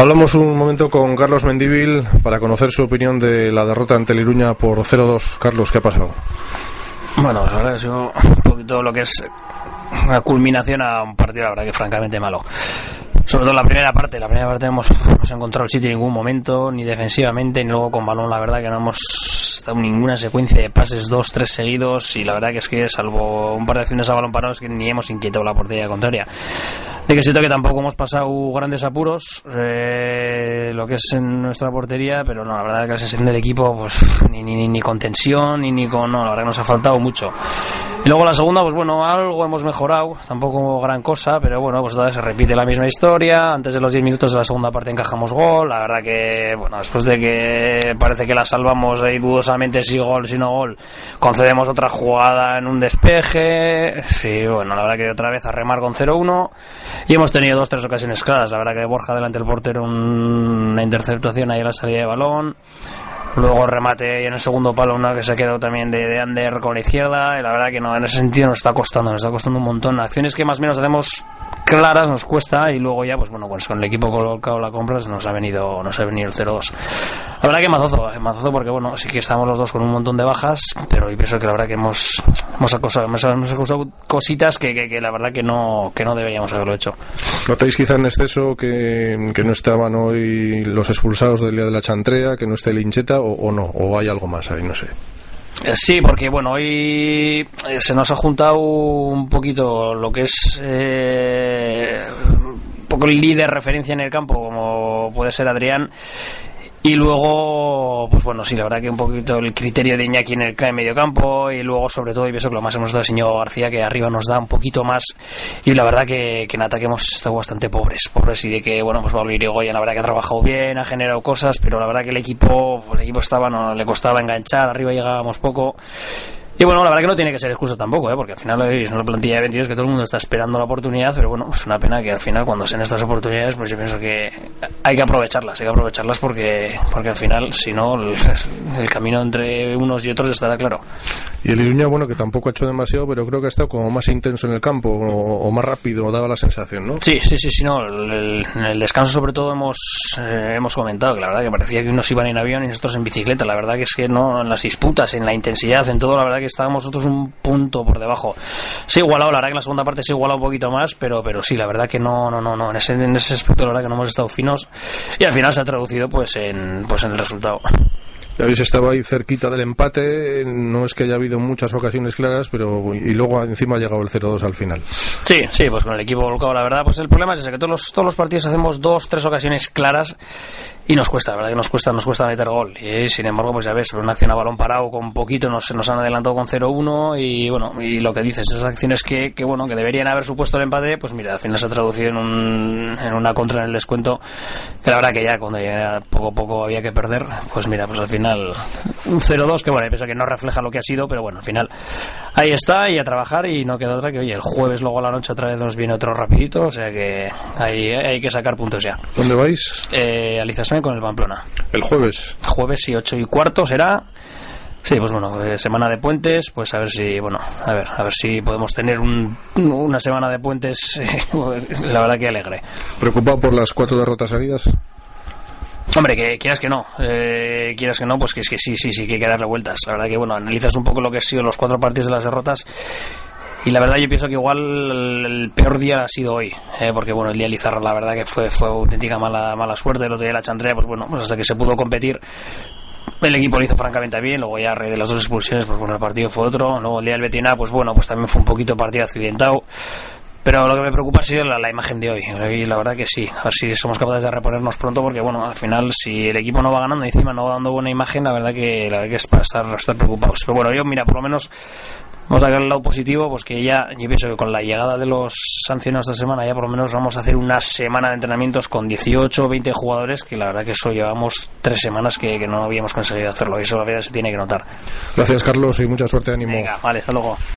Hablamos un momento con Carlos Mendívil para conocer su opinión de la derrota ante el Iruña por 0-2. Carlos, ¿qué ha pasado? Bueno, la verdad ha sido un poquito lo que es una culminación a un partido, la verdad que francamente malo. Sobre todo la primera parte, la primera parte hemos, hemos encontrado el sitio en ningún momento, ni defensivamente, ni luego con balón, la verdad que no hemos dado ninguna secuencia de pases, dos, tres seguidos, y la verdad que es que salvo un par de acciones a balón parados que ni hemos inquietado la portería contraria. De que siento que tampoco hemos pasado grandes apuros, eh, lo que es en nuestra portería, pero no, la verdad que la sesión del equipo, pues ni, ni, ni con tensión, ni, ni con, no, la verdad que nos ha faltado mucho. Y luego la segunda, pues bueno, algo hemos mejorado, tampoco gran cosa, pero bueno, pues todavía se repite la misma historia. Antes de los 10 minutos de la segunda parte encajamos gol. La verdad que, bueno, después de que parece que la salvamos ahí dudosamente, si gol, si no gol, concedemos otra jugada en un despeje. Sí, bueno, la verdad que otra vez a remar con 0-1. Y hemos tenido dos, tres ocasiones claras. La verdad que Borja delante del portero, una interceptación ahí a la salida de balón. Luego remate y en el segundo palo una que se ha quedado también de, de under con la izquierda. Y la verdad que no, en ese sentido nos está costando, nos está costando un montón. Acciones que más o menos hacemos claras nos cuesta y luego ya pues bueno pues con el equipo colocado la compras nos ha venido nos ha venido el 0-2 la verdad que mazozo eh, mazozo porque bueno sí que estamos los dos con un montón de bajas pero yo pienso que la verdad que hemos hemos acosado, hemos, hemos acosado cositas que, que, que, la verdad que no que no deberíamos haberlo hecho. ¿notáis quizá en exceso que, que no estaban hoy los expulsados del día de la chantrea que no esté el hincheta o, o no o hay algo más ahí no sé. Sí, porque bueno, hoy se nos ha juntado un poquito lo que es eh, un poco el líder referencia en el campo, como puede ser Adrián, y luego, pues bueno, sí, la verdad que un poquito el criterio de Iñaki en el en medio campo y luego sobre todo, y pienso que lo más hemos dado el señor García, que arriba nos da un poquito más. Y la verdad que, que en ataque hemos estado bastante pobres, pobres y de que, bueno, pues Pablo Irigoyen la verdad que ha trabajado bien, ha generado cosas, pero la verdad que el equipo, el equipo estaba, no le costaba enganchar, arriba llegábamos poco y bueno, la verdad que no tiene que ser excusa tampoco, ¿eh? porque al final es una plantilla de 22 que todo el mundo está esperando la oportunidad, pero bueno, es una pena que al final cuando sean estas oportunidades, pues yo pienso que hay que aprovecharlas, hay que aprovecharlas porque, porque al final, si no, el, el camino entre unos y otros estará claro. Y el Iruña, bueno, que tampoco ha hecho demasiado, pero creo que ha estado como más intenso en el campo o, o más rápido, daba la sensación, ¿no? Sí, sí, sí, sí, no. El, en el descanso, sobre todo, hemos, eh, hemos comentado que la verdad que parecía que unos iban en avión y nosotros en bicicleta. La verdad que es que no, en las disputas, en la intensidad, en todo, la verdad que estábamos nosotros un punto por debajo. Se ha igualado, la verdad que en la segunda parte se ha igualado un poquito más, pero, pero sí, la verdad que no, no, no, no. En ese, en ese aspecto, la verdad que no hemos estado finos y al final se ha traducido pues en, pues en el resultado. Ya habéis estado ahí cerquita del empate, no es que haya habido muchas ocasiones claras, pero y luego encima ha llegado el 0-2 al final. Sí, sí, pues con el equipo volcado, la verdad, pues el problema es ese, que todos los, todos los partidos hacemos dos, tres ocasiones claras y nos cuesta, la verdad que nos cuesta, nos cuesta meter gol. Y sin embargo, pues ya ves, una acción a balón parado con poquito nos, nos han adelantado con 0-1 y bueno, y lo que dices, esas acciones que, que bueno, que deberían haber supuesto el empate, pues mira, al final se ha traducido en, un, en una contra en el descuento, que la verdad que ya cuando ya poco a poco había que perder, pues mira, pues al final un 0-2 que bueno, pienso que no refleja lo que ha sido, pero bueno, al final ahí está y a trabajar y no queda otra que oye, el jueves luego a la noche otra vez nos viene otro rapidito, o sea que hay, hay que sacar puntos ya. ¿Dónde vais? Eh, con el Pamplona. El jueves. Jueves y ocho y cuarto será. Sí, pues bueno, eh, semana de puentes, pues a ver si, bueno, a ver, a ver si podemos tener un, una semana de puentes, eh, la verdad que alegre. ¿Preocupado por las cuatro derrotas seguidas? Hombre, que quieras que no, eh, quieras que no, pues que que sí, sí, sí, que hay que darle vueltas. La verdad que, bueno, analizas un poco lo que han sido los cuatro partidos de las derrotas y la verdad yo pienso que igual el peor día ha sido hoy, eh, porque bueno, el día de la verdad que fue, fue auténtica mala, mala suerte, el otro día la Chantrea, pues bueno, pues hasta que se pudo competir el equipo lo hizo francamente bien, luego ya de las dos expulsiones, pues bueno, el partido fue otro, luego el día del Betina, pues bueno, pues también fue un poquito partido accidentado, pero lo que me preocupa ha sido la, la, imagen de hoy. Y la verdad que sí. A ver si somos capaces de reponernos pronto, porque bueno, al final, si el equipo no va ganando y encima no va dando buena imagen, la verdad que, la verdad que es para estar, estar preocupados. Pero bueno, yo, mira, por lo menos vamos a sacar el lado positivo, pues que ya, yo pienso que con la llegada de los sancionados esta semana, ya por lo menos vamos a hacer una semana de entrenamientos con 18 o 20 jugadores, que la verdad que eso llevamos tres semanas que, que no habíamos conseguido hacerlo. Y eso la verdad se tiene que notar. Gracias, Carlos, y mucha suerte, ánimo. Venga, vale, hasta luego.